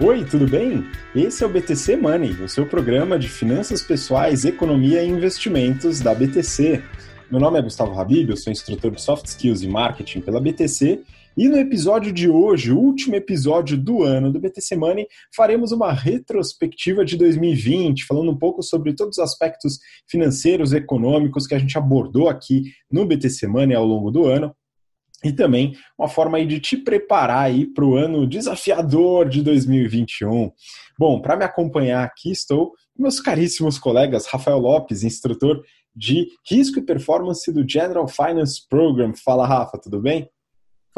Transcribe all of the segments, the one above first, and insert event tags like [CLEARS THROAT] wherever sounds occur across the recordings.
Oi, tudo bem? Esse é o BTC Money, o seu programa de finanças pessoais, economia e investimentos da BTC. Meu nome é Gustavo Habib, eu sou instrutor de Soft Skills e Marketing pela BTC e no episódio de hoje, o último episódio do ano do BTC Money, faremos uma retrospectiva de 2020, falando um pouco sobre todos os aspectos financeiros, econômicos que a gente abordou aqui no BTC Money ao longo do ano e também uma forma aí de te preparar aí para o ano desafiador de 2021. Bom, para me acompanhar aqui estou meus caríssimos colegas Rafael Lopes, instrutor de risco e performance do General Finance Program. Fala, Rafa, tudo bem?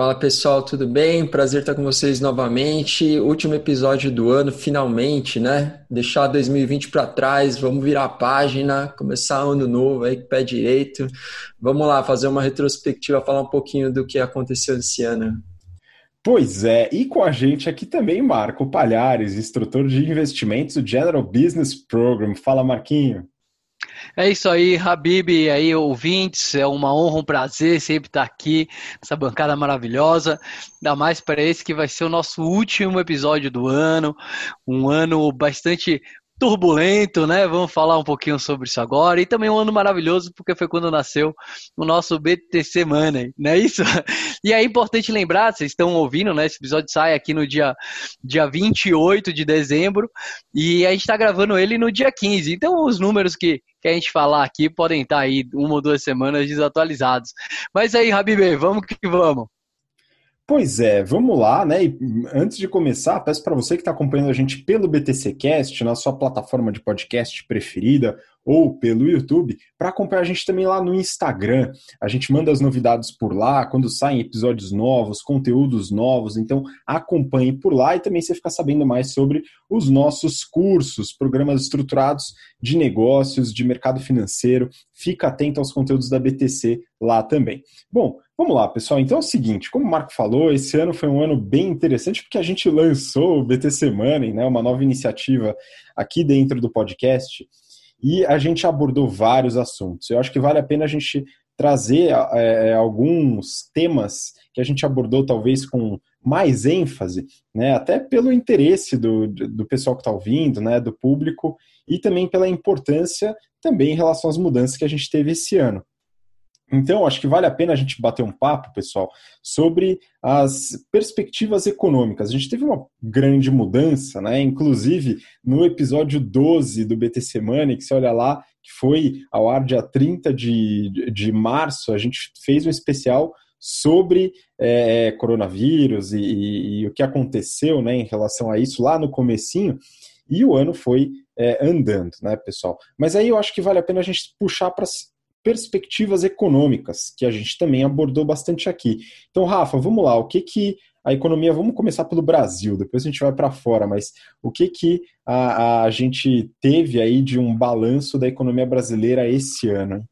Fala pessoal, tudo bem? Prazer estar com vocês novamente. Último episódio do ano, finalmente, né? Deixar 2020 para trás, vamos virar a página, começar ano novo aí com o pé direito. Vamos lá, fazer uma retrospectiva, falar um pouquinho do que aconteceu esse ano. Pois é, e com a gente aqui também Marco Palhares, instrutor de investimentos do General Business Program. Fala, Marquinho. É isso aí, Habib, aí, ouvintes, é uma honra, um prazer sempre estar aqui nessa bancada maravilhosa, ainda mais para esse que vai ser o nosso último episódio do ano, um ano bastante turbulento, né? Vamos falar um pouquinho sobre isso agora. E também um ano maravilhoso, porque foi quando nasceu o nosso BTC Money, não é isso? [LAUGHS] E é importante lembrar, vocês estão ouvindo, né? Esse episódio sai aqui no dia, dia 28 de dezembro e a gente está gravando ele no dia 15. Então, os números que, que a gente falar aqui podem estar aí uma ou duas semanas desatualizados. Mas aí, Habib, vamos que vamos. Pois é, vamos lá, né? E antes de começar, peço para você que está acompanhando a gente pelo BTCcast, na sua plataforma de podcast preferida, ou pelo YouTube, para acompanhar a gente também lá no Instagram. A gente manda as novidades por lá, quando saem episódios novos, conteúdos novos, então acompanhe por lá e também você fica sabendo mais sobre os nossos cursos, programas estruturados de negócios, de mercado financeiro. Fica atento aos conteúdos da BTC lá também. Bom, Vamos lá, pessoal. Então é o seguinte, como o Marco falou, esse ano foi um ano bem interessante porque a gente lançou o BTC Money, né, uma nova iniciativa aqui dentro do podcast, e a gente abordou vários assuntos. Eu acho que vale a pena a gente trazer é, alguns temas que a gente abordou talvez com mais ênfase, né, até pelo interesse do, do pessoal que está ouvindo, né, do público, e também pela importância também em relação às mudanças que a gente teve esse ano. Então, acho que vale a pena a gente bater um papo, pessoal, sobre as perspectivas econômicas. A gente teve uma grande mudança, né? Inclusive, no episódio 12 do BTC Money, que você olha lá, que foi ao ar dia 30 de, de março, a gente fez um especial sobre é, coronavírus e, e, e, o que aconteceu né, em relação a isso lá no comecinho, e o ano foi é, andando, né, pessoal? Mas aí eu acho que vale a pena a gente puxar para perspectivas econômicas, que a gente também abordou bastante aqui. Então, Rafa, vamos lá, o que que a economia, vamos começar pelo Brasil, depois a gente vai para fora, mas o que que a, a gente teve aí de um balanço da economia brasileira esse ano?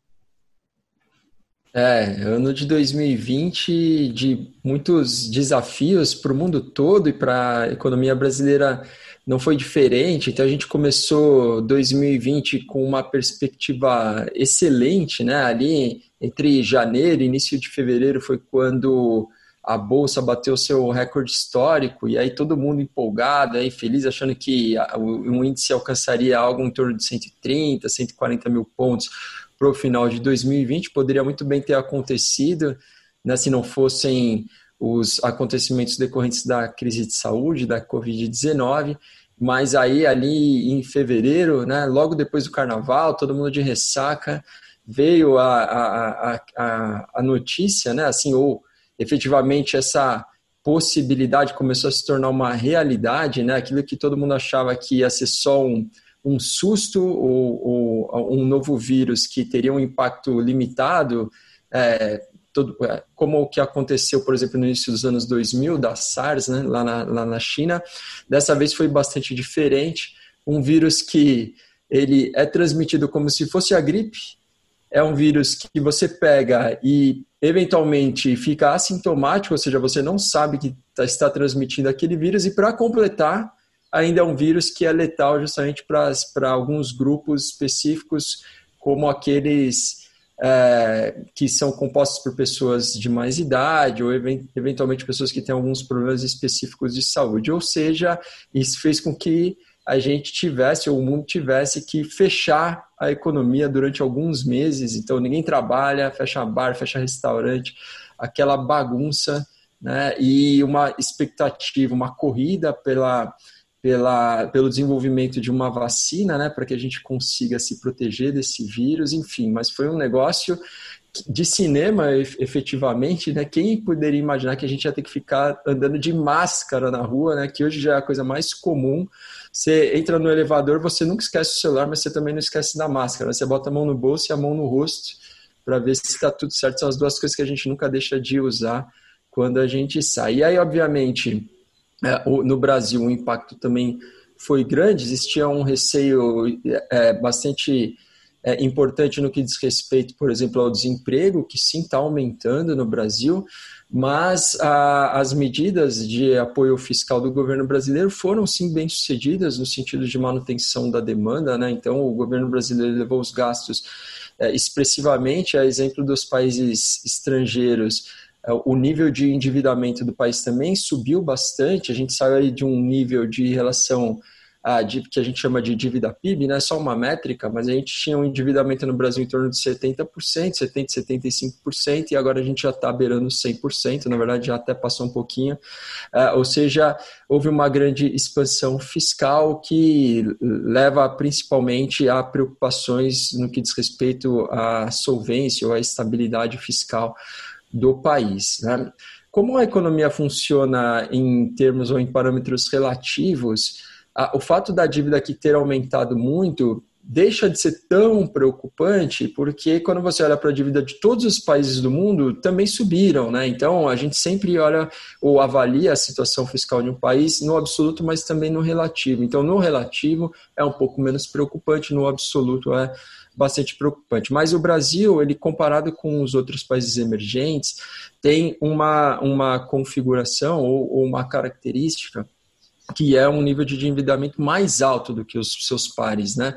É, ano de 2020 de muitos desafios para o mundo todo e para a economia brasileira não foi diferente. Então a gente começou 2020 com uma perspectiva excelente, né? Ali entre janeiro e início de fevereiro foi quando a bolsa bateu seu recorde histórico e aí todo mundo empolgado, aí feliz, achando que o índice alcançaria algo em torno de 130, 140 mil pontos para o final de 2020. Poderia muito bem ter acontecido, né, se não fossem os acontecimentos decorrentes da crise de saúde, da Covid-19, mas aí ali em fevereiro, né, logo depois do carnaval, todo mundo de ressaca, veio a, a, a, a notícia, né, assim, ou efetivamente essa possibilidade começou a se tornar uma realidade, né, aquilo que todo mundo achava que ia ser só um, um susto ou, ou um novo vírus que teria um impacto limitado, é, todo, é, como o que aconteceu, por exemplo, no início dos anos 2000, da SARS, né, lá, na, lá na China. Dessa vez foi bastante diferente. Um vírus que ele é transmitido como se fosse a gripe, é um vírus que você pega e eventualmente fica assintomático, ou seja, você não sabe que tá, está transmitindo aquele vírus, e para completar, ainda é um vírus que é letal justamente para alguns grupos específicos, como aqueles é, que são compostos por pessoas de mais idade ou eventualmente pessoas que têm alguns problemas específicos de saúde. Ou seja, isso fez com que a gente tivesse, ou o mundo tivesse que fechar a economia durante alguns meses. Então, ninguém trabalha, fecha bar, fecha restaurante, aquela bagunça, né? E uma expectativa, uma corrida pela pela, pelo desenvolvimento de uma vacina, né, para que a gente consiga se proteger desse vírus, enfim, mas foi um negócio de cinema, efetivamente, né? Quem poderia imaginar que a gente ia ter que ficar andando de máscara na rua, né? Que hoje já é a coisa mais comum. Você entra no elevador, você nunca esquece o celular, mas você também não esquece da máscara. Você bota a mão no bolso e a mão no rosto para ver se está tudo certo. São as duas coisas que a gente nunca deixa de usar quando a gente sai. E aí, obviamente, é, no Brasil o impacto também foi grande, existia um receio é, bastante é, importante no que diz respeito, por exemplo, ao desemprego, que sim está aumentando no Brasil, mas a, as medidas de apoio fiscal do governo brasileiro foram sim bem sucedidas no sentido de manutenção da demanda, né? Então o governo brasileiro levou os gastos é, expressivamente, a exemplo dos países estrangeiros é, o nível de endividamento do país também subiu bastante. A gente saiu de um nível de relação a, que a gente chama de dívida PIB, não é só uma métrica, mas a gente tinha um endividamento no Brasil em torno de 70%, 70%, 75%, e agora a gente já está beirando 100%, na verdade já até passou um pouquinho. Uh, ou seja, houve uma grande expansão fiscal que leva principalmente a preocupações no que diz respeito à solvência ou à estabilidade fiscal do país. Né? Como a economia funciona em termos ou em parâmetros relativos, a, o fato da dívida aqui ter aumentado muito deixa de ser tão preocupante, porque quando você olha para a dívida de todos os países do mundo, também subiram, né? Então, a gente sempre olha ou avalia a situação fiscal de um país no absoluto, mas também no relativo. Então, no relativo é um pouco menos preocupante, no absoluto é bastante preocupante. Mas o Brasil, ele comparado com os outros países emergentes, tem uma, uma configuração ou, ou uma característica que é um nível de endividamento mais alto do que os seus pares, né?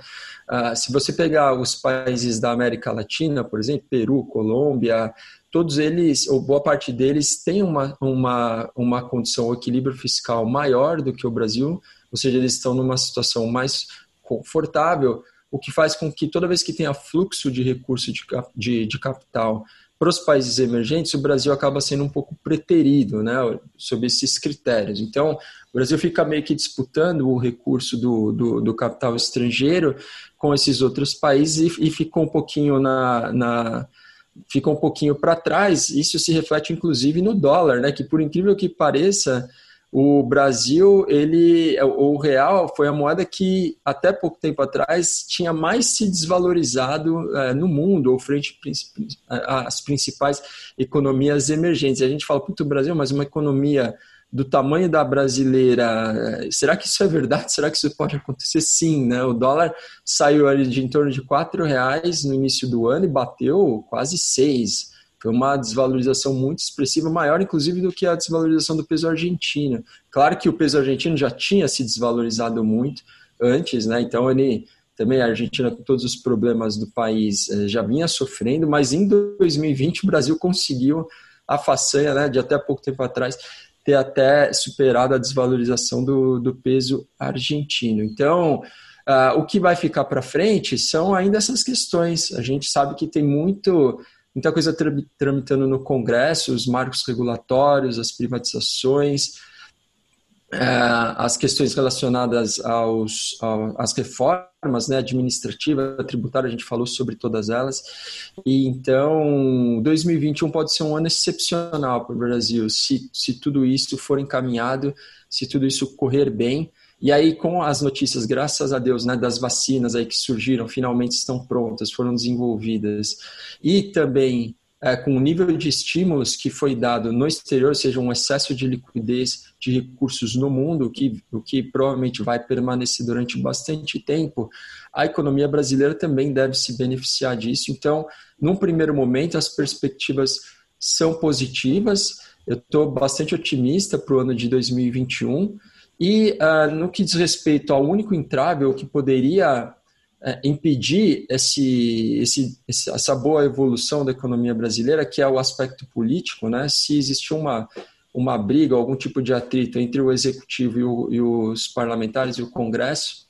Uh, se você pegar os países da América Latina, por exemplo, Peru, Colômbia, todos eles, ou boa parte deles, tem uma, uma, uma condição, um equilíbrio fiscal maior do que o Brasil, ou seja, eles estão numa situação mais confortável, o que faz com que toda vez que tenha fluxo de recurso de, de, de capital para os países emergentes, o Brasil acaba sendo um pouco preterido né, sob esses critérios. Então, o Brasil fica meio que disputando o recurso do, do, do capital estrangeiro com esses outros países e, e ficou um pouquinho na, na fica um pouquinho para trás. Isso se reflete inclusive no dólar, né, que por incrível que pareça, o Brasil, ele, o real foi a moeda que até pouco tempo atrás tinha mais se desvalorizado é, no mundo, ou frente às principais economias emergentes. E a gente fala, puto, Brasil, mas uma economia do tamanho da brasileira, é, será que isso é verdade? [LAUGHS] Será que isso pode acontecer? Sim, né? O dólar saiu ali de em torno de quatro reais no início do ano e bateu quase seis. Foi uma desvalorização muito expressiva, maior inclusive do que a desvalorização do peso argentino. Claro que o peso argentino já tinha se desvalorizado muito antes, né? Então ele também a Argentina com todos os problemas do país eh, já vinha sofrendo, mas em 2020 o Brasil conseguiu a façanha, né, de até pouco tempo atrás ter até superado a desvalorização do, do peso argentino. Então, uh, o que vai ficar para frente são ainda essas questões. A gente sabe que tem muito muita coisa tramitando no Congresso, os marcos regulatórios, as privatizações, é, as questões relacionadas aos, às reformas né, administrativa, tributária, a gente falou sobre todas elas. E então, 2021 pode ser um ano excepcional para o Brasil, se, se tudo isso for encaminhado, se tudo isso correr bem. E aí, com as notícias, graças a Deus, né, das vacinas aí que surgiram, finalmente estão prontas, foram desenvolvidas, e também é, com o nível de estímulos que foi dado no exterior, ou seja, um excesso de liquidez de recursos no mundo, que, o que provavelmente vai permanecer durante bastante tempo, a economia brasileira também deve se beneficiar disso. Então, num primeiro momento, as perspectivas são positivas. Eu estou bastante otimista para o ano de 2021. E uh, no que diz respeito ao único entrave, que poderia é, impedir esse, esse, essa boa evolução da economia brasileira, que é o aspecto político, né? Se existe uma, uma briga, algum tipo de atrito entre o executivo e, o, e os parlamentares e o Congresso,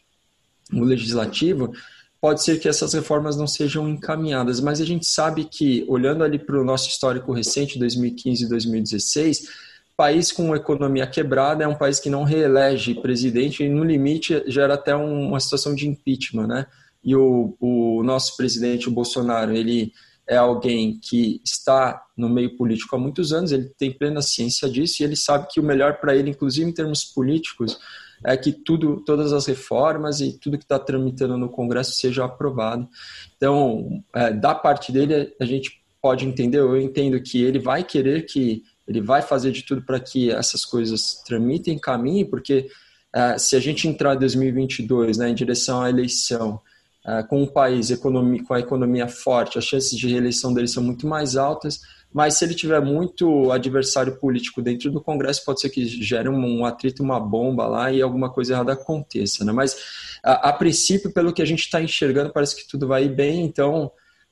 o legislativo, pode ser que essas reformas não sejam encaminhadas, mas a gente sabe que, olhando ali para o nosso histórico recente, 2015 e 2016, país com economia quebrada é um país que não reelege presidente e, no limite, gera até uma situação de impeachment, né? E o, o nosso presidente, o Bolsonaro, ele é alguém que está no meio político há muitos anos, ele tem plena ciência disso e ele sabe que o melhor para ele, inclusive em termos políticos, é que tudo, todas as reformas e tudo que está tramitando no Congresso seja aprovado. Então, é, da parte dele, a gente pode entender, eu entendo que ele vai querer que ele vai fazer de tudo para que essas coisas tramitem, caminhem, porque uh, se a gente entrar em 2022 né, em direção à eleição uh, com um país economia, com a economia forte, as chances de reeleição dele são muito mais altas, mas se ele tiver muito adversário político dentro do Congresso, pode ser que gere um, um atrito, uma bomba lá e alguma coisa errada aconteça. Né? Mas, a, a princípio, pelo que a gente está enxergando, parece que tudo vai bem, então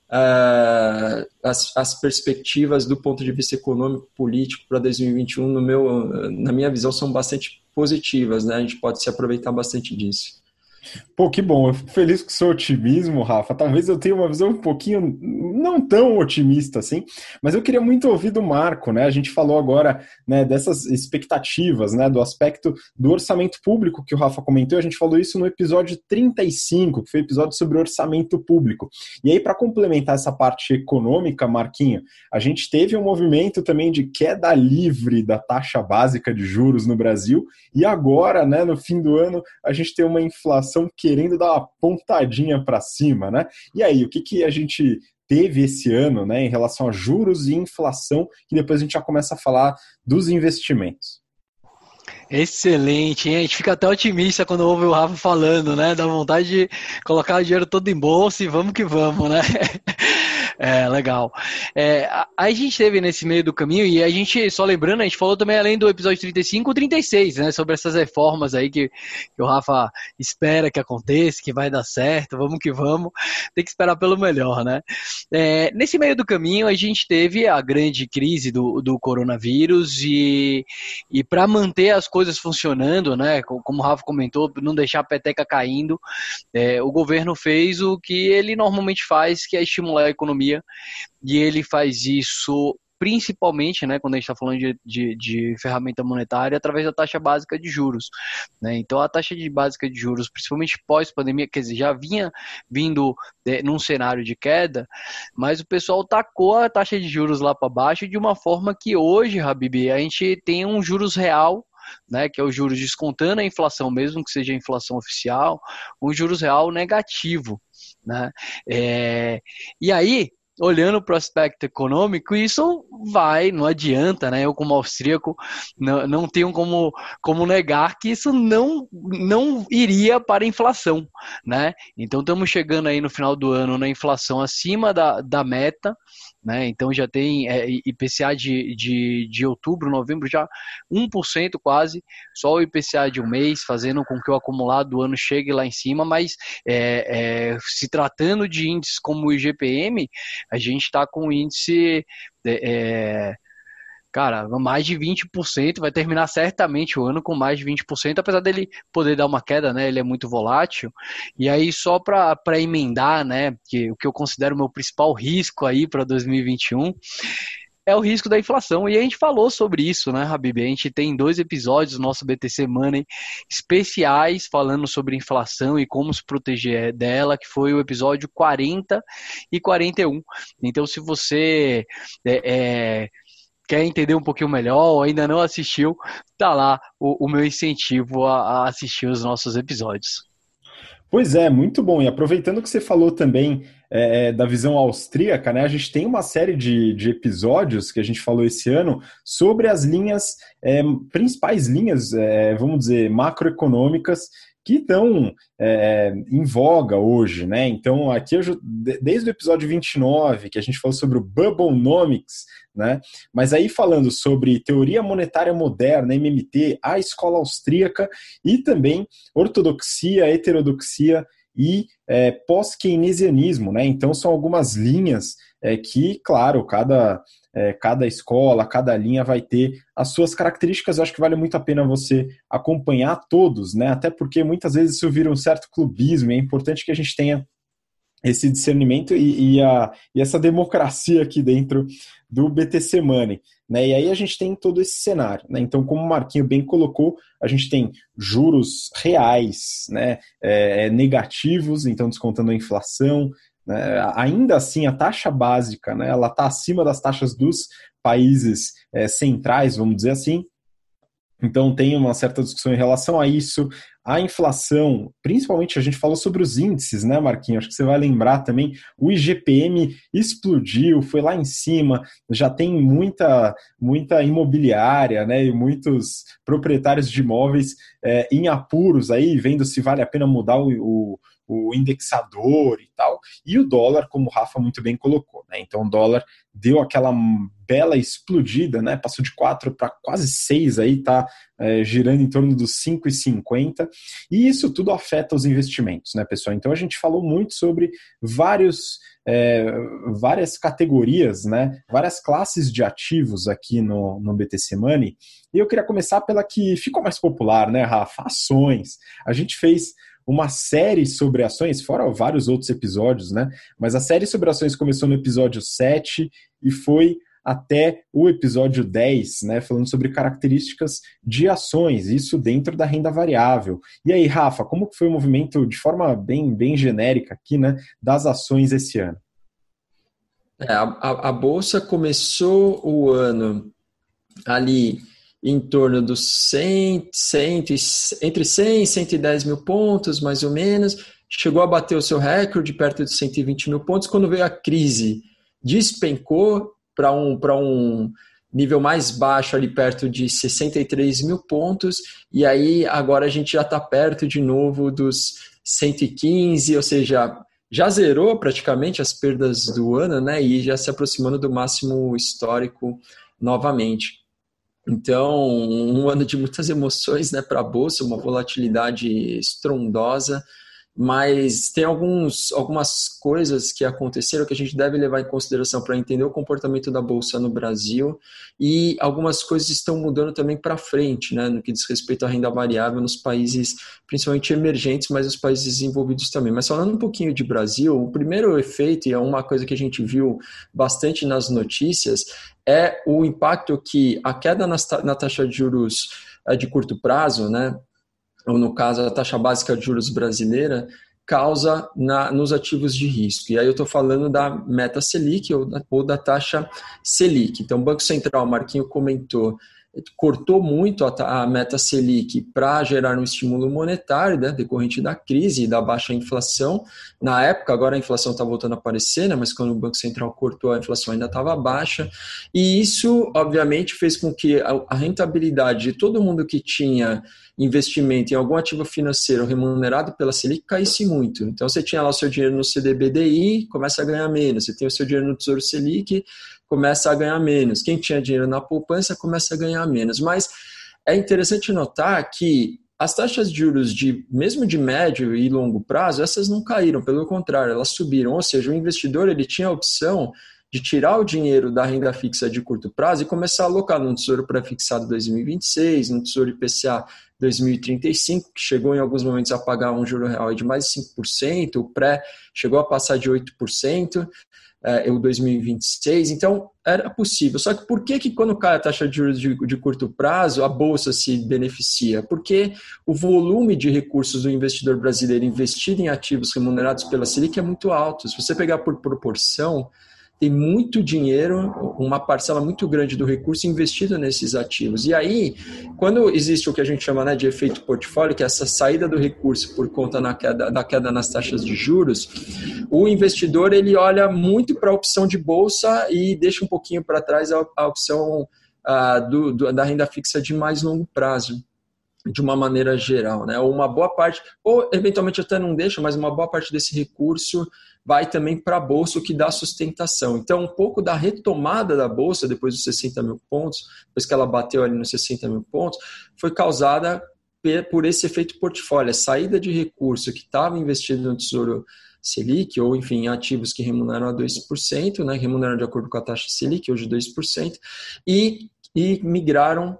uh, as, as, perspectivas do ponto de vista econômico político para 2021 no meu na minha visão são bastante positivas né? A gente pode se aproveitar bastante disso Pô, que bom. Eu fico feliz com o seu otimismo, Rafa. Talvez eu tenha uma visão um pouquinho não tão otimista assim, mas eu queria muito ouvir do Marco, né? A gente falou agora né, dessas expectativas, né? Do aspecto do orçamento público que o Rafa comentou. A gente falou isso no episódio 35, que foi o episódio sobre orçamento público. E aí, para complementar essa parte econômica, Marquinho, a gente teve um movimento também de queda livre da taxa básica de juros no Brasil, e agora, né, no fim do ano, a gente tem uma inflação inflação querendo dar uma pontadinha para cima, né? E aí, o que, que a gente teve esse ano, né, em relação a juros e inflação, que depois a gente já começa a falar dos investimentos. Excelente, hein? A gente fica até otimista quando ouve o Rafa falando, né? Dá vontade de colocar o dinheiro todo em bolsa e vamos que vamos, né? [LAUGHS] É, legal. É, a, a, gente teve nesse meio do caminho, e a gente, só lembrando, a gente falou também além do episódio 35, o 36, né? Sobre essas reformas aí que, que o Rafa espera que aconteça, que vai dar certo, vamos que vamos. Tem que esperar pelo melhor, né? É, nesse meio do caminho, a gente teve a grande crise do, do coronavírus e, e para manter as coisas funcionando, né? Como o Rafa comentou, não deixar a peteca caindo, é, o governo fez o que ele normalmente faz, que é estimular a economia economia, e ele faz isso principalmente, né, quando a gente está falando de, de, de, ferramenta monetária, através da taxa básica de juros. Né? Então, a taxa de básica de juros, principalmente pós-pandemia, quer dizer, já vinha vindo de, num cenário de queda, mas o pessoal tacou a taxa de juros lá para baixo de uma forma que hoje, Habib, a gente tem um juros real né, que é o juros descontando a inflação, mesmo que seja a inflação oficial, um juros real negativo. Né? É, e aí, olhando para o aspecto econômico, isso vai, não adianta, né? Eu, como austríaco, não, não tenho como, como negar que isso não, não iria para a inflação, né? Então, estamos chegando aí no final do ano na inflação acima da, da meta, né? Então já tem é, IPCA de, de, de outubro, novembro, já 1% quase, só o IPCA de um mês, fazendo com que o acumulado do ano chegue lá em cima, mas é, é, se tratando de índices como o IGPM, a gente está com índice é, é cara, mais de 20%, vai terminar certamente o ano com mais de 20%, apesar dele poder dar uma queda, né? Ele é muito volátil. E aí, só para emendar, né? Que, o que eu considero o meu principal risco aí para 2021 é o risco da inflação. E a gente falou sobre isso, né, Habib? A gente tem dois episódios do nosso BTC Money especiais falando sobre inflação e como se proteger dela, que foi o episódio 40 e 41. Então, se você é, é quer entender um pouquinho melhor ou ainda não assistiu, tá lá o, o meu incentivo a, a, assistir os nossos episódios. Pois é, muito bom. E aproveitando que você falou também é, é, da visão austríaca, né? A gente tem uma série de, de episódios que a gente falou esse ano sobre as linhas, é, principais linhas, é, vamos dizer, macroeconômicas que estão é, em voga hoje, né? Então, aqui eu, desde o episódio 29, que a gente falou sobre o Bubblenomics, né? Mas aí falando sobre teoria monetária moderna, MMT, a escola austríaca e também ortodoxia, heterodoxia e é, pós-keynesianismo, né? Então são algumas linhas é, que, claro, cada, é, cada escola, cada linha vai ter as suas características. Eu acho que vale muito a pena você acompanhar todos, né? Até porque muitas vezes isso vira um certo clubismo. É importante que a gente tenha esse discernimento e, e, a, e essa democracia aqui dentro do BTC Money. Né? E aí a gente tem todo esse cenário. Né? Então, como o Marquinho bem colocou, a gente tem juros reais né? É, é negativos, então descontando a inflação. Né? Ainda assim, a taxa básica né? ela está acima das taxas dos países é, centrais, vamos dizer assim. Então tem uma certa discussão em relação a isso. A inflação, principalmente a gente falou sobre os índices, né, Marquinhos? Acho que você vai lembrar também. O IGPM explodiu, foi lá em cima. Já tem muita, muita imobiliária, né, e muitos proprietários de imóveis é, em apuros aí, vendo se vale a pena mudar o, o o indexador e tal, e o dólar, como o Rafa muito bem colocou. Né? Então o dólar deu aquela bela explodida, né? passou de 4 para quase 6, aí está é, girando em torno dos 5,50, e isso tudo afeta os investimentos, né, pessoal? Então a gente falou muito sobre vários. É, várias categorias, né, várias classes de ativos aqui no, no BTC Money, e eu queria começar pela que ficou mais popular, né, Rafa? Ações. A gente fez uma série sobre ações, fora vários outros episódios, né? Mas a série sobre ações começou no episódio 7 e foi até o episódio 10, né, falando sobre características de ações, isso dentro da renda variável. E aí, Rafa, como foi o movimento de forma bem, bem genérica aqui, né, das ações esse ano? É, a, a, bolsa começou o ano ali em torno dos 100, 100, entre 100 e 110 mil pontos, mais ou menos. Chegou a bater o seu recorde perto de 120 mil pontos. Quando veio a crise, despencou para um, um nível mais baixo, ali perto de 63 mil pontos. E aí, agora a gente já está perto de novo dos 115, ou seja, já zerou praticamente as perdas do ano, né? E já se aproximando do máximo histórico novamente. Então, um ano de muitas emoções né, para a Bolsa, uma volatilidade estrondosa, mas tem alguns, algumas coisas que aconteceram que a gente deve levar em consideração para entender o comportamento da Bolsa no Brasil e algumas coisas estão mudando também para frente, né, no que diz respeito à renda variável nos países, principalmente emergentes, mas os países desenvolvidos também. Mas falando um pouquinho de Brasil, o primeiro efeito, e é uma coisa que a gente viu bastante nas notícias, é o impacto que a queda na taxa de juros é, de curto prazo, né, ou no caso a taxa básica de juros brasileira, causa na, nos ativos de risco. E aí eu estou falando da meta Selic ou da, ou da taxa Selic. Então, o Banco Central, o Marquinho comentou, cortou muito a, meta Selic para gerar um estímulo monetário, né, decorrente da crise e da baixa inflação. Na época, agora a inflação está voltando a aparecer, né, mas quando o Banco Central cortou, a inflação ainda estava baixa. E isso, obviamente, fez com que a, a rentabilidade de todo mundo que tinha investimento em algum ativo financeiro remunerado pela Selic caísse muito. Então, você tinha lá o seu dinheiro no CDBDI, começa a ganhar menos. Você tem o seu dinheiro no Tesouro Selic, começa a ganhar menos. Quem tinha dinheiro na poupança começa a ganhar menos. Mas é interessante notar que as taxas de juros de mesmo de médio e longo prazo, essas não caíram, pelo contrário, elas subiram. Ou seja, o investidor ele tinha a opção de tirar o dinheiro da renda fixa de curto prazo e começar a alocar no Tesouro Pré-Fixado 2026, no Tesouro IPCA 2035, que chegou em alguns momentos a pagar um juro real de mais de 5%, o pré chegou a passar de 8%, é, o 2026, então era possível. Só que por que, que quando cai a taxa de juros de, de, curto prazo, a Bolsa se beneficia? Porque o volume de recursos do investidor brasileiro investido em ativos remunerados pela Selic é muito alto. Se você pegar por proporção, tem muito dinheiro, uma parcela muito grande do recurso investido nesses ativos. E aí, quando existe o que a gente chama né, de efeito portfólio, que é essa saída do recurso por conta na queda, da queda nas taxas de juros, o investidor ele olha muito para a opção de bolsa e deixa um pouquinho para trás a, a opção uh, do, do, da renda fixa de mais longo prazo de uma maneira geral, né? Uma boa parte, ou eventualmente até não deixa, mas uma boa parte desse recurso vai também para a bolsa, o que dá sustentação. Então, um pouco da retomada da bolsa depois dos 60 mil pontos, depois que ela bateu ali nos 60 mil pontos, foi causada por esse efeito portfólio, a saída de recurso que estava investido no Tesouro Selic, ou enfim, ativos que remuneram a 2%, né, remuneram de acordo com a taxa Selic, hoje 2%, e, e migraram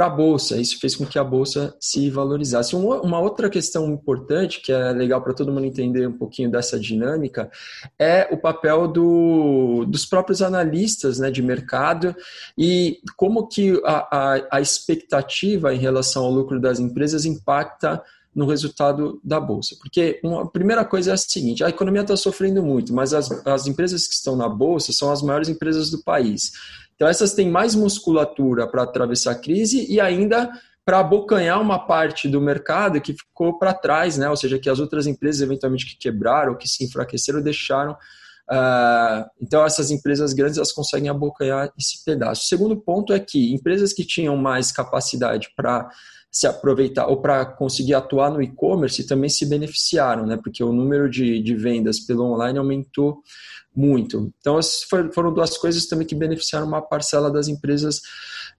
para a Bolsa. Isso fez com que a Bolsa se valorizasse. Uma outra questão importante, que é legal para todo mundo entender um pouquinho dessa dinâmica, é o papel do, dos próprios analistas né, de mercado e como que a, a, a expectativa em relação ao lucro das empresas impacta no resultado da bolsa. Porque uma, a primeira coisa é a seguinte: a economia está sofrendo muito, mas as, as empresas que estão na bolsa são as maiores empresas do país. Então, essas têm mais musculatura para atravessar a crise e ainda para abocanhar uma parte do mercado que ficou para trás, né? ou seja, que as outras empresas eventualmente que quebraram, que se enfraqueceram, deixaram. Uh, então, essas empresas grandes elas conseguem abocanhar esse pedaço. O segundo ponto é que empresas que tinham mais capacidade para se aproveitar ou para conseguir atuar no e-commerce também se beneficiaram, né? porque o número de, de vendas pelo online aumentou muito. Então, essas foram duas coisas também que beneficiaram uma parcela das empresas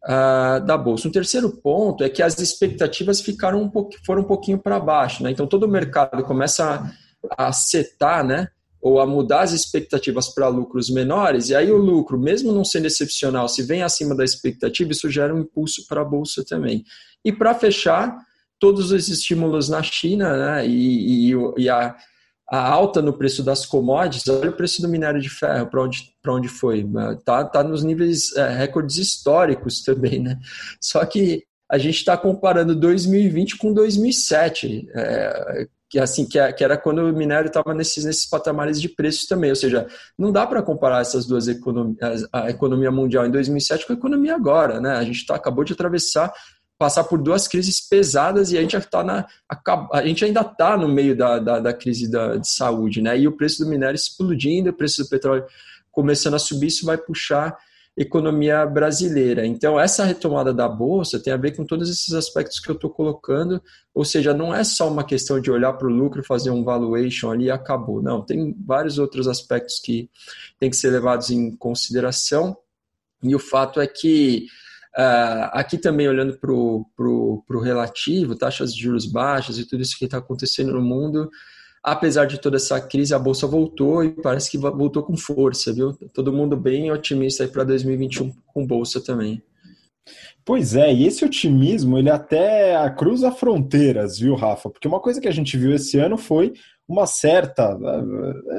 uh, da Bolsa. Um terceiro ponto é que as expectativas ficaram um pouco, foram um pouquinho para baixo. Né? Então, todo o mercado começa a, a setar, né? Ou a mudar as expectativas para lucros menores, e aí o lucro, mesmo não sendo excepcional, se vem acima da expectativa, isso gera um impulso para a Bolsa também. E para fechar, todos os estímulos na China né, e, e, e a a alta no preço das commodities, olha o preço do minério de ferro, para onde, onde foi. Está tá nos níveis é, recordes históricos também, né? Só que a gente está comparando 2020 com 2007, é, que assim é, que, era quando o minério estava nesses, nesses patamares de preços também. Ou seja, não dá para comparar essas duas economias, a economia mundial em 2007 com a economia agora, né? A gente tá, acabou de atravessar passar por duas crises pesadas e a gente, tá na, a, gente ainda está no meio da, da, da crise da, de saúde, né? E o preço do minério explodindo, o preço do petróleo começando a subir, isso vai puxar economia brasileira. Então, essa retomada da Bolsa tem a ver com todos esses aspectos que eu estou colocando, ou seja, não é só uma questão de olhar para o lucro, fazer um valuation ali e acabou. Não, tem vários outros aspectos que têm que ser levados em consideração, e o fato é que Uh, aqui também olhando para o relativo, taxas de juros baixas e tudo isso que está acontecendo no mundo, apesar de toda essa crise, a bolsa voltou e parece que voltou com força, viu? Todo mundo bem otimista aí para 2021 com bolsa também. Pois é, e esse otimismo ele até cruza fronteiras, viu, Rafa? Porque uma coisa que a gente viu esse ano foi uma certa.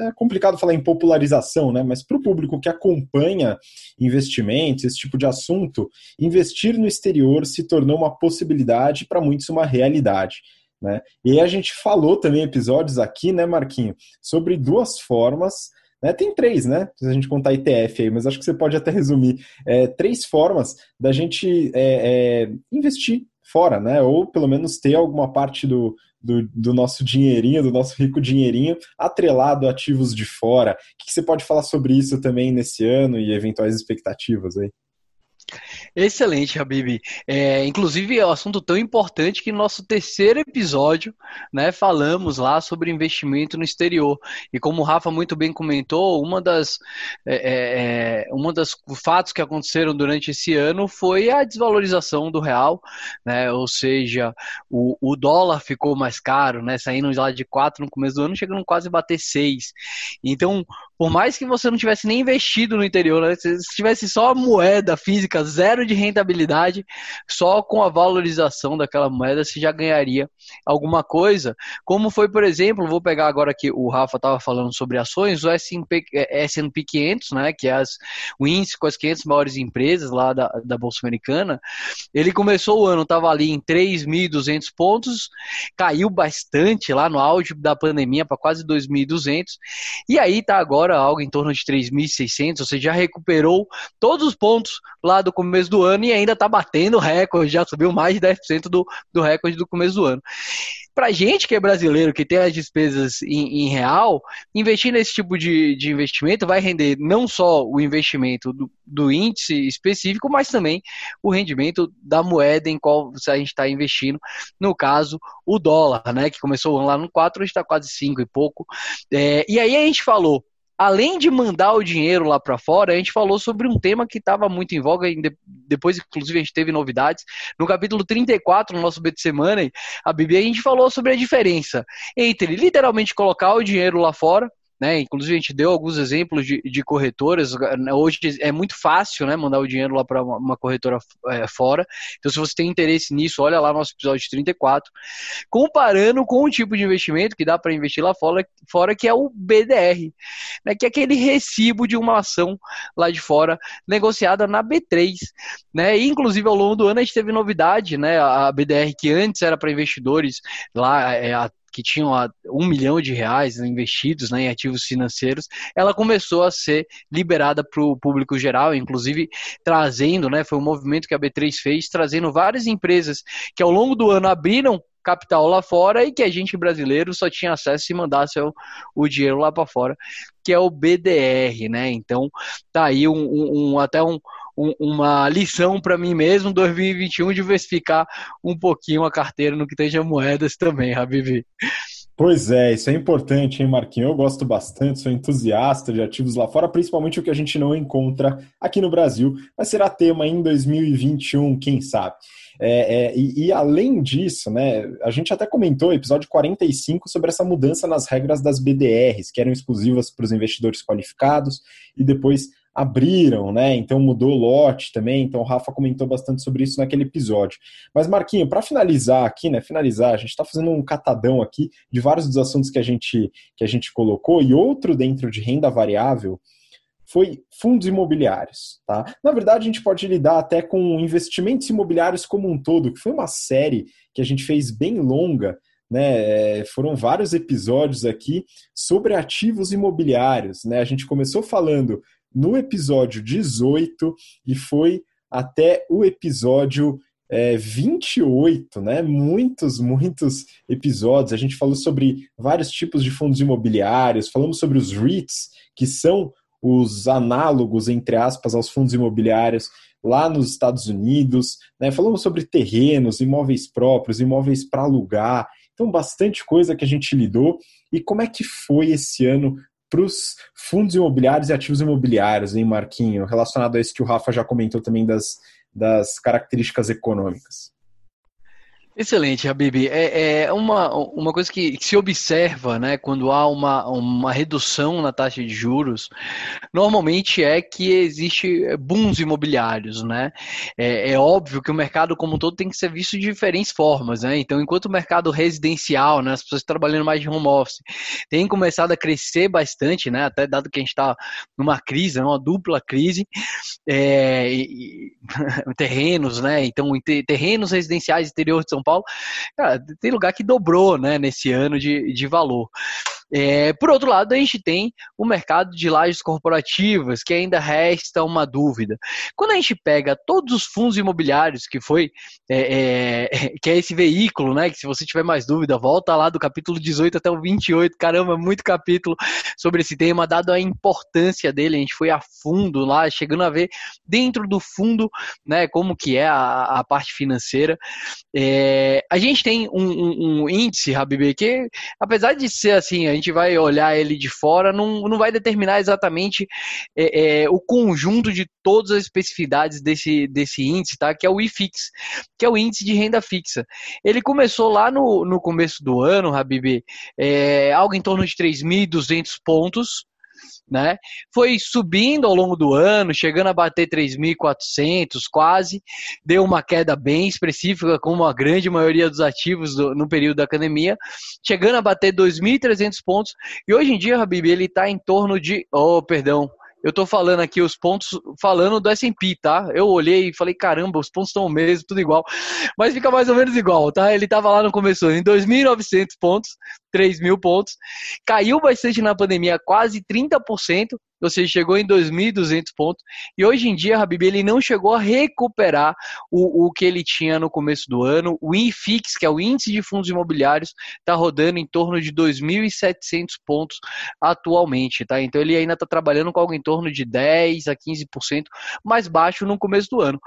É complicado falar em popularização, né? Mas para o público que acompanha investimentos, esse tipo de assunto, investir no exterior se tornou uma possibilidade, para muitos, uma realidade. Né? E a gente falou também episódios aqui, né, Marquinho, sobre duas formas. Né? Tem três, né? Se a gente contar ITF aí, mas acho que você pode até resumir. É, três formas da gente é, é, investir fora, né? Ou pelo menos ter alguma parte do, do, do, nosso dinheirinho, do nosso rico dinheirinho, atrelado a ativos de fora. O que você pode falar sobre isso também nesse ano e eventuais expectativas aí? Excelente, Habib. É, inclusive, é um assunto tão importante que no nosso terceiro episódio, né, falamos lá sobre investimento no exterior. E como o Rafa muito bem comentou, uma das, é, é, é uma das fatos que aconteceram durante esse ano foi a desvalorização do real, né, ou seja, o, o dólar ficou mais caro, né, saindo lá de 4 no começo do ano, chegando quase a bater 6. Então, por mais que você não tivesse nem investido no interior, né, se tivesse só a moeda física, zero de rentabilidade, só com a valorização daquela moeda você já ganharia alguma coisa. Como foi, por exemplo, vou pegar agora que o Rafa estava falando sobre ações, o S&P, S&P 500, né, que é as, o índice com as 500 maiores empresas lá da, da Bolsa Americana, ele começou o ano, estava ali em 3.200 pontos, caiu bastante lá no auge da pandemia para quase 2.200, e aí está agora algo em torno de 3.600, ou seja, já recuperou todos os pontos lá do começo do ano e ainda está batendo recorde, já subiu mais de 10% do, do recorde do começo do ano. Para gente que é brasileiro, que tem as despesas em, em real, investir nesse tipo de, de, investimento vai render não só o investimento do, do, índice específico, mas também o rendimento da moeda em qual a gente está investindo. No caso, o dólar, né, que começou lá no 4, está quase 5 e pouco. É, e aí a gente falou além de mandar o dinheiro lá para fora, a gente falou sobre um tema que estava muito em voga, depois, inclusive, a gente teve novidades. No capítulo 34, no nosso BTC Money, a Bíblia, a gente falou sobre a diferença entre literalmente colocar o dinheiro lá fora né? Inclusive a gente deu alguns exemplos de, de corretoras. Hoje é muito fácil, né, mandar o dinheiro lá para uma corretora é, fora. Então, se você tem interesse nisso, olha lá nosso episódio 34, comparando com o tipo de investimento que dá para investir lá fora, fora, que é o BDR, né? Que é aquele recibo de uma ação lá de fora negociada na B3, né? E, inclusive ao longo do ano a gente teve novidade, né? A BDR que antes era para investidores lá é, que tinham um milhão de reais investidos né, em ativos financeiros, ela começou a ser liberada para o público geral, inclusive trazendo, né, foi um movimento que a B3 fez, trazendo várias empresas que ao longo do ano abriram capital lá fora e que a gente brasileiro só tinha acesso se mandasse o, o dinheiro lá para fora, que é o BDR, né? Então tá aí um, um, um até um, uma lição para mim mesmo, 2021, diversificar um pouquinho a carteira no que tenha moedas também, Rabibi. Pois é, isso é importante, hein, Marquinhos? Eu gosto bastante, sou entusiasta de ativos lá fora, principalmente o que a gente não encontra aqui no Brasil, mas será tema em 2021, quem sabe? É, é, e, e, além disso, né, a gente até comentou, episódio 45, sobre essa mudança nas regras das BDRs, que eram exclusivas para os investidores qualificados, e depois abriram, né? Então mudou o lote também. Então o Rafa comentou bastante sobre isso naquele episódio. Mas Marquinho, para finalizar aqui, né? Finalizar, a gente está fazendo um catadão aqui de vários dos assuntos que a gente que a gente colocou e outro dentro de renda variável foi fundos imobiliários, tá? Na verdade, a gente pode lidar até com investimentos imobiliários como um todo, que foi uma série que a gente fez bem longa, né? É, foram vários episódios aqui sobre ativos imobiliários, né? A gente começou falando no episódio 18 e foi até o episódio é, 28, né? Muitos, muitos episódios. A gente falou sobre vários tipos de fundos imobiliários, falamos sobre os REITs, que são os análogos, entre aspas, aos fundos imobiliários lá nos Estados Unidos, né? Falamos sobre terrenos, imóveis próprios, imóveis para alugar. Então, bastante coisa que a gente lidou. E como é que foi esse ano para os fundos imobiliários e ativos imobiliários, hein, Marquinho? Relacionado a isso que o Rafa já comentou também das, das características econômicas. Excelente, Habib. É, é uma, uma coisa que, que, se observa né, quando há uma, uma redução na taxa de juros, normalmente é que existe bons imobiliários. Né? É, é, óbvio que o mercado como um todo tem que ser visto de diferentes formas. Né? Então, enquanto o mercado residencial, né, as pessoas trabalhando mais de home office, tem começado a crescer bastante, né, até dado que a gente está numa crise, numa dupla crise, é, e, [LAUGHS] terrenos, né? então terrenos residenciais interior de São Paulo, cara, tem lugar que dobrou, né, nesse ano de, de valor. É, por outro lado, a gente tem o mercado de lajes corporativas, que ainda resta uma dúvida. Quando a gente pega todos os fundos imobiliários, que foi é, é, [LAUGHS] que é esse veículo, né? Que se você tiver mais dúvida, volta lá do capítulo 18 até o 28, caramba, muito capítulo sobre esse tema, dado a importância dele, a gente foi a fundo lá, chegando a ver dentro do fundo, né, como que é a, a parte financeira. É, a gente tem um, um, um índice, Habib, que apesar de ser assim, a gente gente vai olhar ele de fora, não, não vai determinar exatamente é, é, o conjunto de todas as especificidades desse, desse índice, tá? Que é o IFIX, que é o índice de renda fixa. Ele começou lá no, no começo do ano, Habib, é, algo em torno de 3.200 pontos, né? Foi subindo ao longo do ano, chegando a bater 3.400 quase, deu uma queda bem específica, como a grande maioria dos ativos do, no período da academia, chegando a bater 2.300 pontos, e hoje em dia, Habib, ele está em torno de, oh, perdão, eu tô falando aqui os pontos, falando do S&P, tá? Eu olhei e falei, caramba, os pontos estão o mesmo, tudo igual. Mas fica mais ou menos igual, tá? Ele tava lá no começo, em 2.900 pontos, 3.000 pontos. Caiu bastante na pandemia, quase 30%, ou seja, chegou em 2.200 pontos. E hoje em dia, Habib, ele não chegou a recuperar o, o que ele tinha no começo do ano. O INFIX, que é o índice de fundos imobiliários, está rodando em torno de 2.700 pontos atualmente, tá? Então ele ainda está trabalhando com algo em torno de 10 a 15% mais baixo no começo do ano.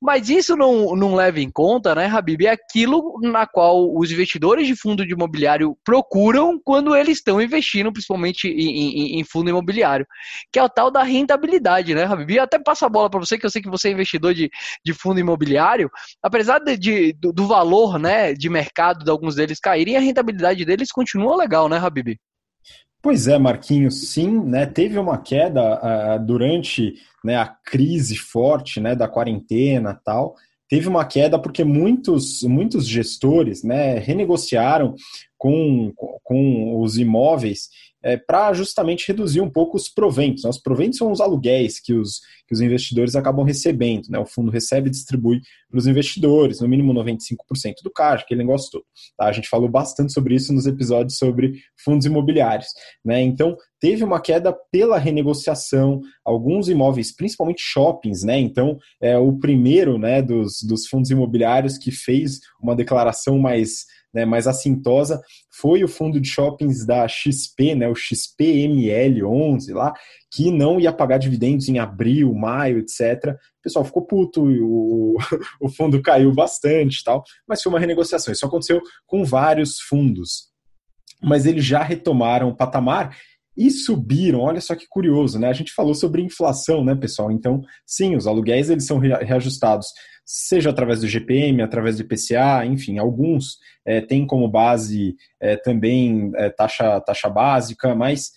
Mas isso não, não leva em conta, né, Habib, é aquilo na qual os investidores de fundo de imobiliário procuram quando eles estão investindo, principalmente em, em, em fundo imobiliário, que é o tal da rentabilidade, né, Habib? Eu até passo a bola para você, que eu sei que você é investidor de, de fundo imobiliário, apesar de, de do, do, valor né, de mercado de alguns deles caírem, a rentabilidade deles continua legal, né, Habib? Pois é, Marquinhos, sim, né? Teve uma queda uh, durante né, a crise forte né, da quarentena tal. Teve uma queda porque muitos, muitos gestores né, renegociaram com, com os imóveis é, para justamente reduzir um pouco os proventos. Né? Os proventos são os aluguéis que os, que os investidores acabam recebendo. Né? O fundo recebe e distribui para os investidores, no mínimo 95% do caixa, aquele negócio todo. Tá? A gente falou bastante sobre isso nos episódios sobre fundos imobiliários. Né? Então, teve uma queda pela renegociação, alguns imóveis, principalmente shoppings, né? Então, é o primeiro né, dos, dos fundos imobiliários que fez uma declaração mais né, mais assintosa foi o fundo de shoppings da XP, né, o XPML11 lá, que não ia pagar dividendos em abril, maio, etc. O pessoal ficou puto, o, [LAUGHS] o fundo caiu bastante tal, mas foi uma renegociação. Isso aconteceu com vários fundos. Mas eles já retomaram o patamar e subiram. Olha só que curioso, né? A gente falou sobre inflação, né, pessoal? Então, sim, os aluguéis eles são reajustados seja através do GPM, através do IPCA, enfim, alguns é, têm como base é, também é, taxa, taxa básica, mas,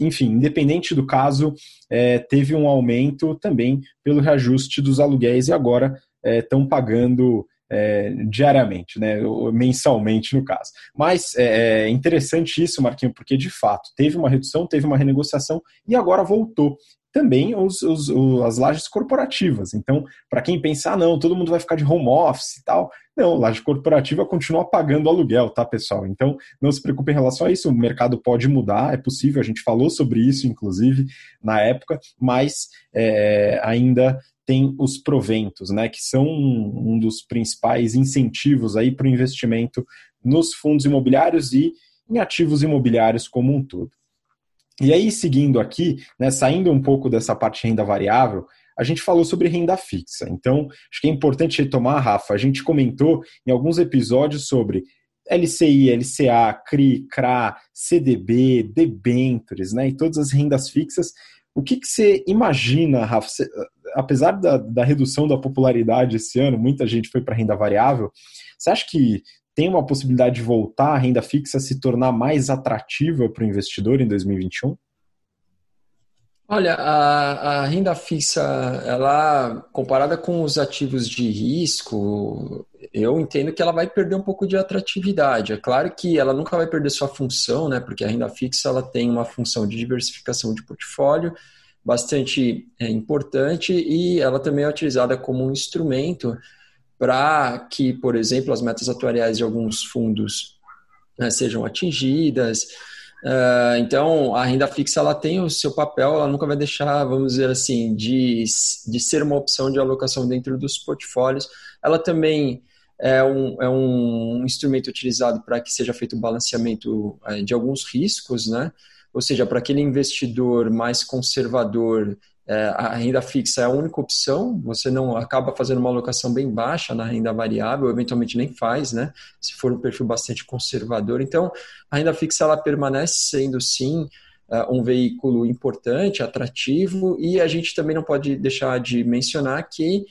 enfim, independente do caso, é, teve um aumento também pelo reajuste dos aluguéis e agora estão é, pagando é, diariamente, né, mensalmente no caso. Mas é, é interessante isso, Marquinho, porque de fato teve uma redução, teve uma renegociação e agora voltou também os, os, os, as lajes corporativas. Então, para quem pensar, ah, não, todo mundo vai ficar de home office e tal. Não, laje corporativa continua pagando aluguel, tá, pessoal? Então, não se preocupe em relação a isso. O mercado pode mudar, é possível. A gente falou sobre isso, inclusive, na época, mas é, ainda tem os proventos, né, que são um, um dos principais incentivos aí para o investimento nos fundos imobiliários e em ativos imobiliários como um todo. E aí, seguindo aqui, né, saindo um pouco dessa parte de renda variável, a gente falou sobre renda fixa. Então, acho que é importante retomar, Rafa. A gente comentou em alguns episódios sobre LCI, LCA, CRI, CRA, CDB, debentures, né, e todas as rendas fixas. O que, que você imagina, Rafa? Você, apesar da, da redução da popularidade esse ano, muita gente foi para renda variável. Você acha que tem uma possibilidade de voltar a renda fixa se tornar mais atrativa para o investidor em 2021? Olha, a, a, renda fixa, ela comparada com os ativos de risco, eu entendo que ela vai perder um pouco de atratividade. É claro que ela nunca vai perder sua função, né? Porque a renda fixa ela tem uma função de diversificação de portfólio bastante é, importante e ela também é utilizada como um instrumento para que, por exemplo, as metas atuariais de alguns fundos né, sejam atingidas. Uh, então, a renda fixa ela tem o seu papel, ela nunca vai deixar, vamos dizer assim, de, de ser uma opção de alocação dentro dos portfólios. Ela também é um, é um instrumento utilizado para que seja feito o balanceamento é, de alguns riscos, né? Ou seja, para aquele investidor mais conservador é, a renda fixa é a única opção, você não acaba fazendo uma alocação bem baixa na renda variável, eventualmente nem faz, né? Se for um perfil bastante conservador. Então, a renda fixa ela permanece sendo sim é, um veículo importante, atrativo, e a gente também não pode deixar de mencionar que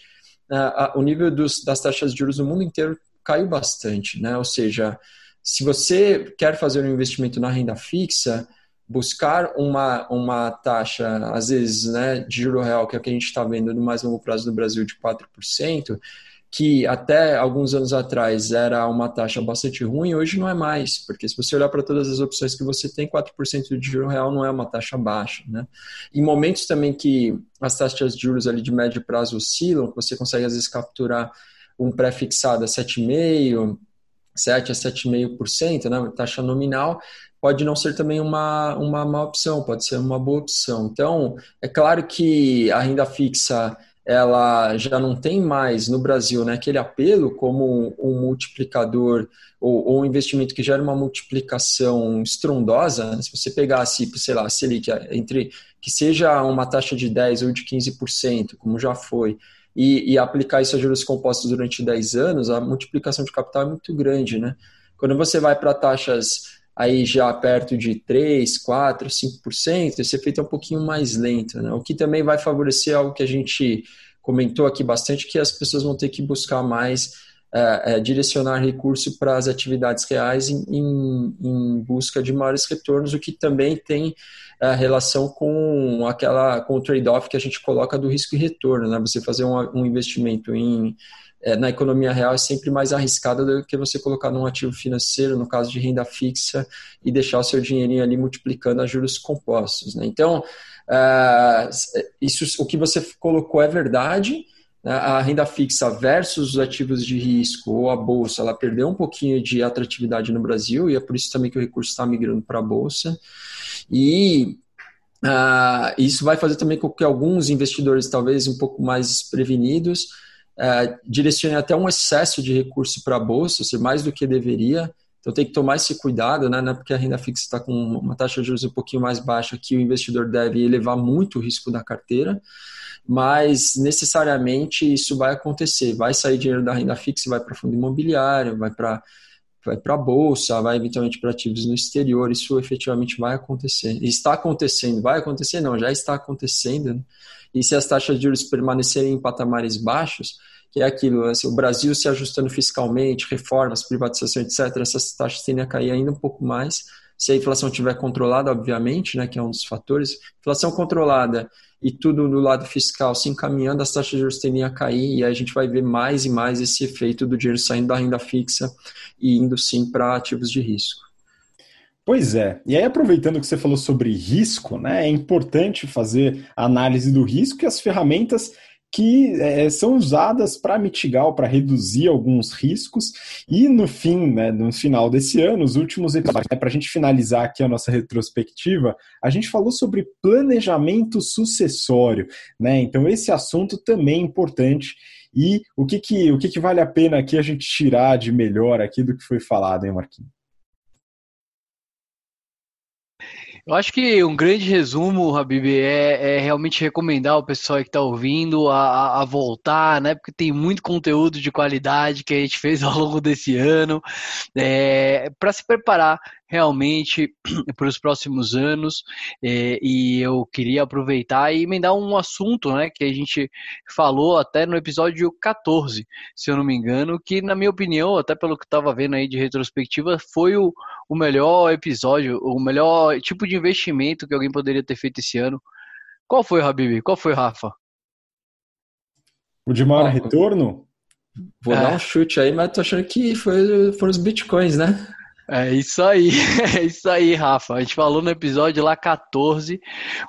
uh, o nível dos, das taxas de juros no mundo inteiro caiu bastante, né? Ou seja, se você quer fazer um investimento na renda fixa, buscar uma, uma taxa, às vezes, né, de juro real, que é o que a gente está vendo no mais longo prazo no Brasil, de 4%, que até alguns anos atrás era uma taxa bastante ruim, hoje não é mais, porque se você olhar para todas as opções que você tem, 4% de juro real não é uma taxa baixa. Né? Em momentos também que as taxas de juros ali de médio prazo oscilam, você consegue às vezes capturar um pré-fixado a 7,5%, 7 a 7,5%, né, taxa nominal, pode não ser também uma, uma má opção, pode ser uma boa opção. Então, é claro que a renda fixa ela já não tem mais no Brasil né, aquele apelo como um multiplicador ou, ou um investimento que gera uma multiplicação estrondosa. Né? Se você pegasse, sei lá, Selic, entre que seja uma taxa de 10% ou de 15%, como já foi, e, e, aplicar isso a juros compostos durante 10 anos, a multiplicação de capital é muito grande. Né? Quando você vai para taxas aí já perto de 3, 4, 5%, esse efeito é um pouquinho mais lento, né? O que também vai favorecer algo que a gente comentou aqui bastante, que as pessoas vão ter que buscar mais é, é, direcionar recurso para as atividades reais em, em, em, busca de maiores retornos, o que também tem é, relação com aquela com o trade-off que a gente coloca do risco e retorno, né? Você fazer um, um investimento em é, na economia real é sempre mais arriscada do que você colocar num ativo financeiro, no caso de renda fixa, e deixar o seu dinheirinho ali multiplicando a juros compostos. Né? Então, uh, isso, o que você colocou é verdade. Né? A renda fixa versus os ativos de risco ou a bolsa, ela perdeu um pouquinho de atratividade no Brasil e é por isso também que o recurso está migrando para a bolsa. E uh, isso vai fazer também com que alguns investidores, talvez um pouco mais prevenidos, é, até um excesso de recurso para a bolsa, ser mais do que deveria. Então tem que tomar esse cuidado, né? É porque a renda fixa está com uma taxa de juros um pouquinho mais baixa que o investidor deve elevar muito o risco da carteira, mas necessariamente isso vai acontecer. Vai sair dinheiro da renda fixa, vai para fundo imobiliário, vai para vai para a bolsa, vai eventualmente para ativos no exterior, isso efetivamente vai acontecer. Está acontecendo, vai acontecer? Não, já está acontecendo. Né? E se as taxas de juros permanecerem em patamares baixos, que é aquilo, assim, o Brasil se ajustando fiscalmente, reformas, privatização, etc., essas taxas tendem a cair ainda um pouco mais. Se a inflação estiver controlada, obviamente, né, que é um dos fatores, inflação controlada e tudo do lado fiscal se encaminhando, as taxas de juros tendem a cair e aí a gente vai ver mais e mais esse efeito do dinheiro saindo da renda fixa e indo sim para ativos de risco. Pois é. E aí, aproveitando que você falou sobre risco, né, é importante fazer análise do risco e as ferramentas que é, são usadas para mitigar ou para reduzir alguns riscos. E no fim, né, no final desse ano, os últimos episódios, né, para a gente finalizar aqui a nossa retrospectiva, a gente falou sobre planejamento sucessório. Né? Então, esse assunto também é importante. E o que, que, o que, que vale a pena aqui a gente tirar de melhor aqui do que foi falado, hein, Marquinhos? Eu acho que um grande resumo, Habib, é, é realmente recomendar o pessoal que está ouvindo a, a, voltar, né? Porque tem muito conteúdo de qualidade que a gente fez [LAUGHS] ao longo desse ano, é, para se preparar realmente [CLEARS THROAT] para os próximos anos é, e eu queria aproveitar e emendar um assunto né, que a gente falou até no episódio 14, se eu não me engano, que na minha opinião, até pelo que estava vendo aí de retrospectiva, foi o, o melhor episódio, o melhor tipo de investimento que alguém poderia ter feito esse ano. Qual foi, Habib? Qual foi, Rafa? O de maior retorno? Vou é. dar um chute aí, mas tô achando que foi, foram os bitcoins, né? É isso aí, [LAUGHS] é isso aí, Rafa. A gente falou no episódio lá 14,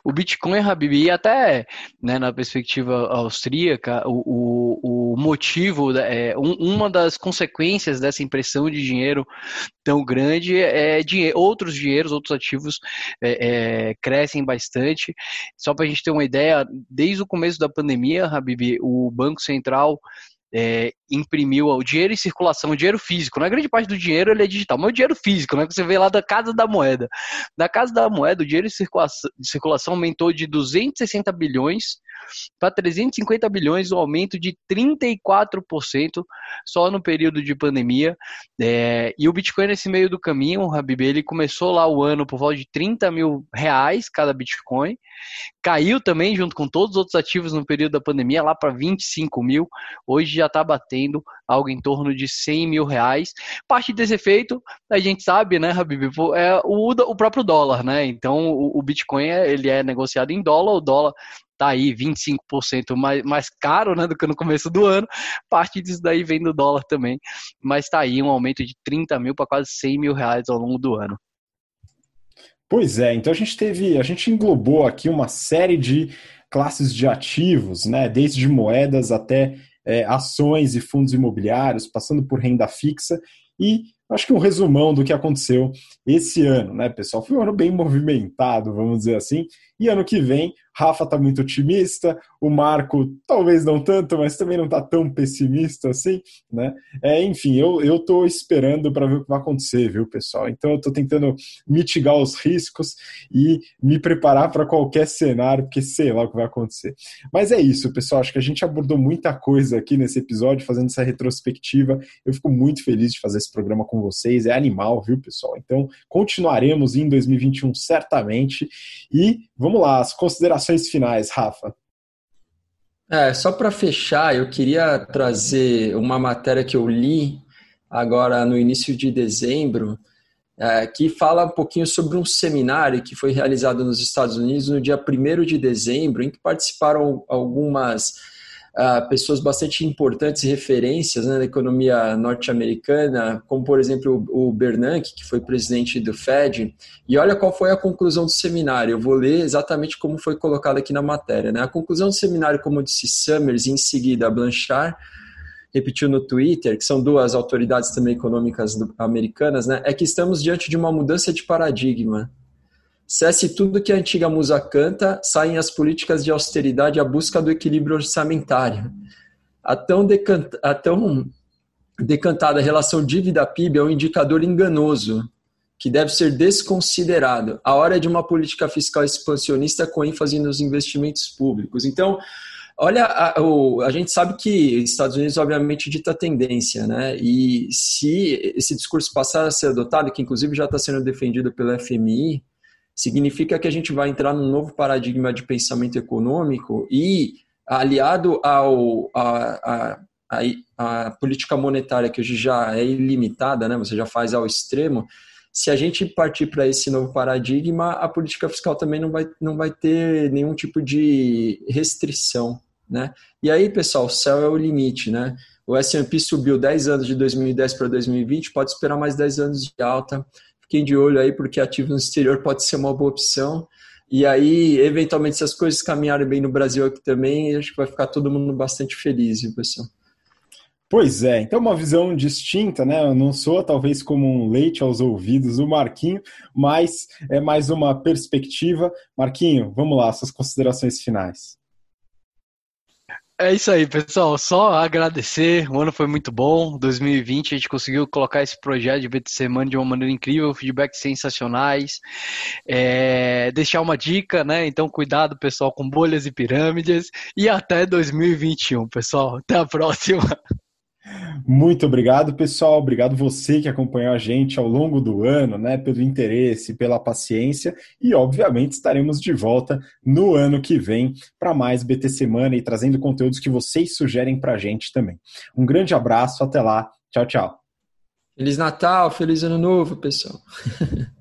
o Bitcoin, Habib, e até né, na perspectiva austríaca, o, o, o motivo, é, um, uma das consequências dessa impressão de dinheiro tão grande é dinheiro, outros dinheiros, outros ativos é, é, crescem bastante. Só para a gente ter uma ideia, desde o começo da pandemia, Habib, o Banco Central é, imprimiu o dinheiro em circulação, o dinheiro físico. Na é grande parte do dinheiro ele é digital, mas o dinheiro físico, né, que você vê lá da Casa da Moeda. Da Casa da Moeda, o dinheiro em circulação, circulação aumentou de 260 bilhões para 350 bilhões, um aumento de 34% só no período de pandemia. É, e o Bitcoin nesse meio do caminho, Habib, ele começou lá o ano por volta de 30 mil reais cada Bitcoin, caiu também junto com todos os outros ativos no período da pandemia lá para 25 mil, hoje já está batendo algo em torno de 100 mil reais. Parte desse efeito, a gente sabe, né, Habib, é o, o próprio dólar, né? Então o, o Bitcoin ele é negociado em dólar, o dólar tá aí 25% mais, mais caro né, do que no começo do ano. Parte disso daí vem do dólar também, mas tá aí um aumento de 30 mil para quase 100 mil reais ao longo do ano. Pois é, então a gente teve, a gente englobou aqui uma série de classes de ativos, né, desde moedas até é, ações e fundos imobiliários, passando por renda fixa, e acho que um resumão do que aconteceu esse ano, né, pessoal? Foi um ano bem movimentado, vamos dizer assim. E ano que vem Rafa está muito otimista, o Marco talvez não tanto, mas também não está tão pessimista assim, né? É, enfim, eu, eu tô esperando para ver o que vai acontecer, viu, pessoal? Então eu estou tentando mitigar os riscos e me preparar para qualquer cenário, porque sei lá o que vai acontecer. Mas é isso, pessoal. Acho que a gente abordou muita coisa aqui nesse episódio, fazendo essa retrospectiva. Eu fico muito feliz de fazer esse programa com vocês. É animal, viu, pessoal? Então continuaremos em 2021 certamente. E vamos lá, as considerações finais, Rafa. É, só para fechar, eu queria trazer uma matéria que eu li agora no início de dezembro, é, que fala um pouquinho sobre um seminário que foi realizado nos Estados Unidos no dia 1 de dezembro, em que participaram algumas pessoas bastante importantes e referências né, na economia norte-americana, como por exemplo o, Bernanke, que foi presidente do Fed. E olha qual foi a conclusão do seminário. Eu vou ler exatamente como foi colocado aqui na matéria. Né? A conclusão do seminário, como disse Summers, e em seguida Blanchard, repetiu no Twitter, que são duas autoridades também econômicas americanas, né, é que estamos diante de uma mudança de paradigma. Cesse tudo que a antiga musa canta, saem as políticas de austeridade à busca do equilíbrio orçamentário. A tão, decanta, a tão decantada relação dívida-PIB é um indicador enganoso, que deve ser desconsiderado. A hora é de uma política fiscal expansionista com ênfase nos investimentos públicos. Então, olha, a, o, a gente sabe que Estados Unidos, obviamente, dita tendência, né? E se esse discurso passar a ser adotado, que inclusive já está sendo defendido pelo FMI, significa que a gente vai entrar num novo paradigma de pensamento econômico e, aliado ao, a, a, a, a política monetária, que hoje já é ilimitada, né, você já faz ao extremo, se a gente partir para esse novo paradigma, a política fiscal também não vai, não vai ter nenhum tipo de restrição. Né? E aí, pessoal, o céu é o limite. Né? O S&P subiu 10 anos de 2010 para 2020, pode esperar mais 10 anos de alta fiquem de olho aí, porque ativo no exterior pode ser uma boa opção. E aí, eventualmente, se as coisas caminharem bem no Brasil aqui também, acho que vai ficar todo mundo bastante feliz, viu, pessoal? Pois é, então uma visão distinta, né? Eu não sou talvez como um leite aos ouvidos do Marquinho, mas é mais uma perspectiva. Marquinho, vamos lá, suas considerações finais. É isso aí, pessoal. Só agradecer. O ano foi muito bom. 2020 a gente conseguiu colocar esse projeto de BTC Money de uma maneira incrível, feedbacks sensacionais. É, deixar uma dica, né? Então, cuidado, pessoal, com bolhas e pirâmides. E até 2021, pessoal. Até a próxima. Muito obrigado, pessoal. Obrigado você que acompanhou a gente ao longo do ano, né? Pelo interesse, pela paciência. E, obviamente, estaremos de volta no ano que vem para mais BT Semana e trazendo conteúdos que vocês sugerem para a gente também. Um grande abraço, até lá. Tchau, tchau. Feliz Natal, feliz Ano Novo, pessoal. [LAUGHS]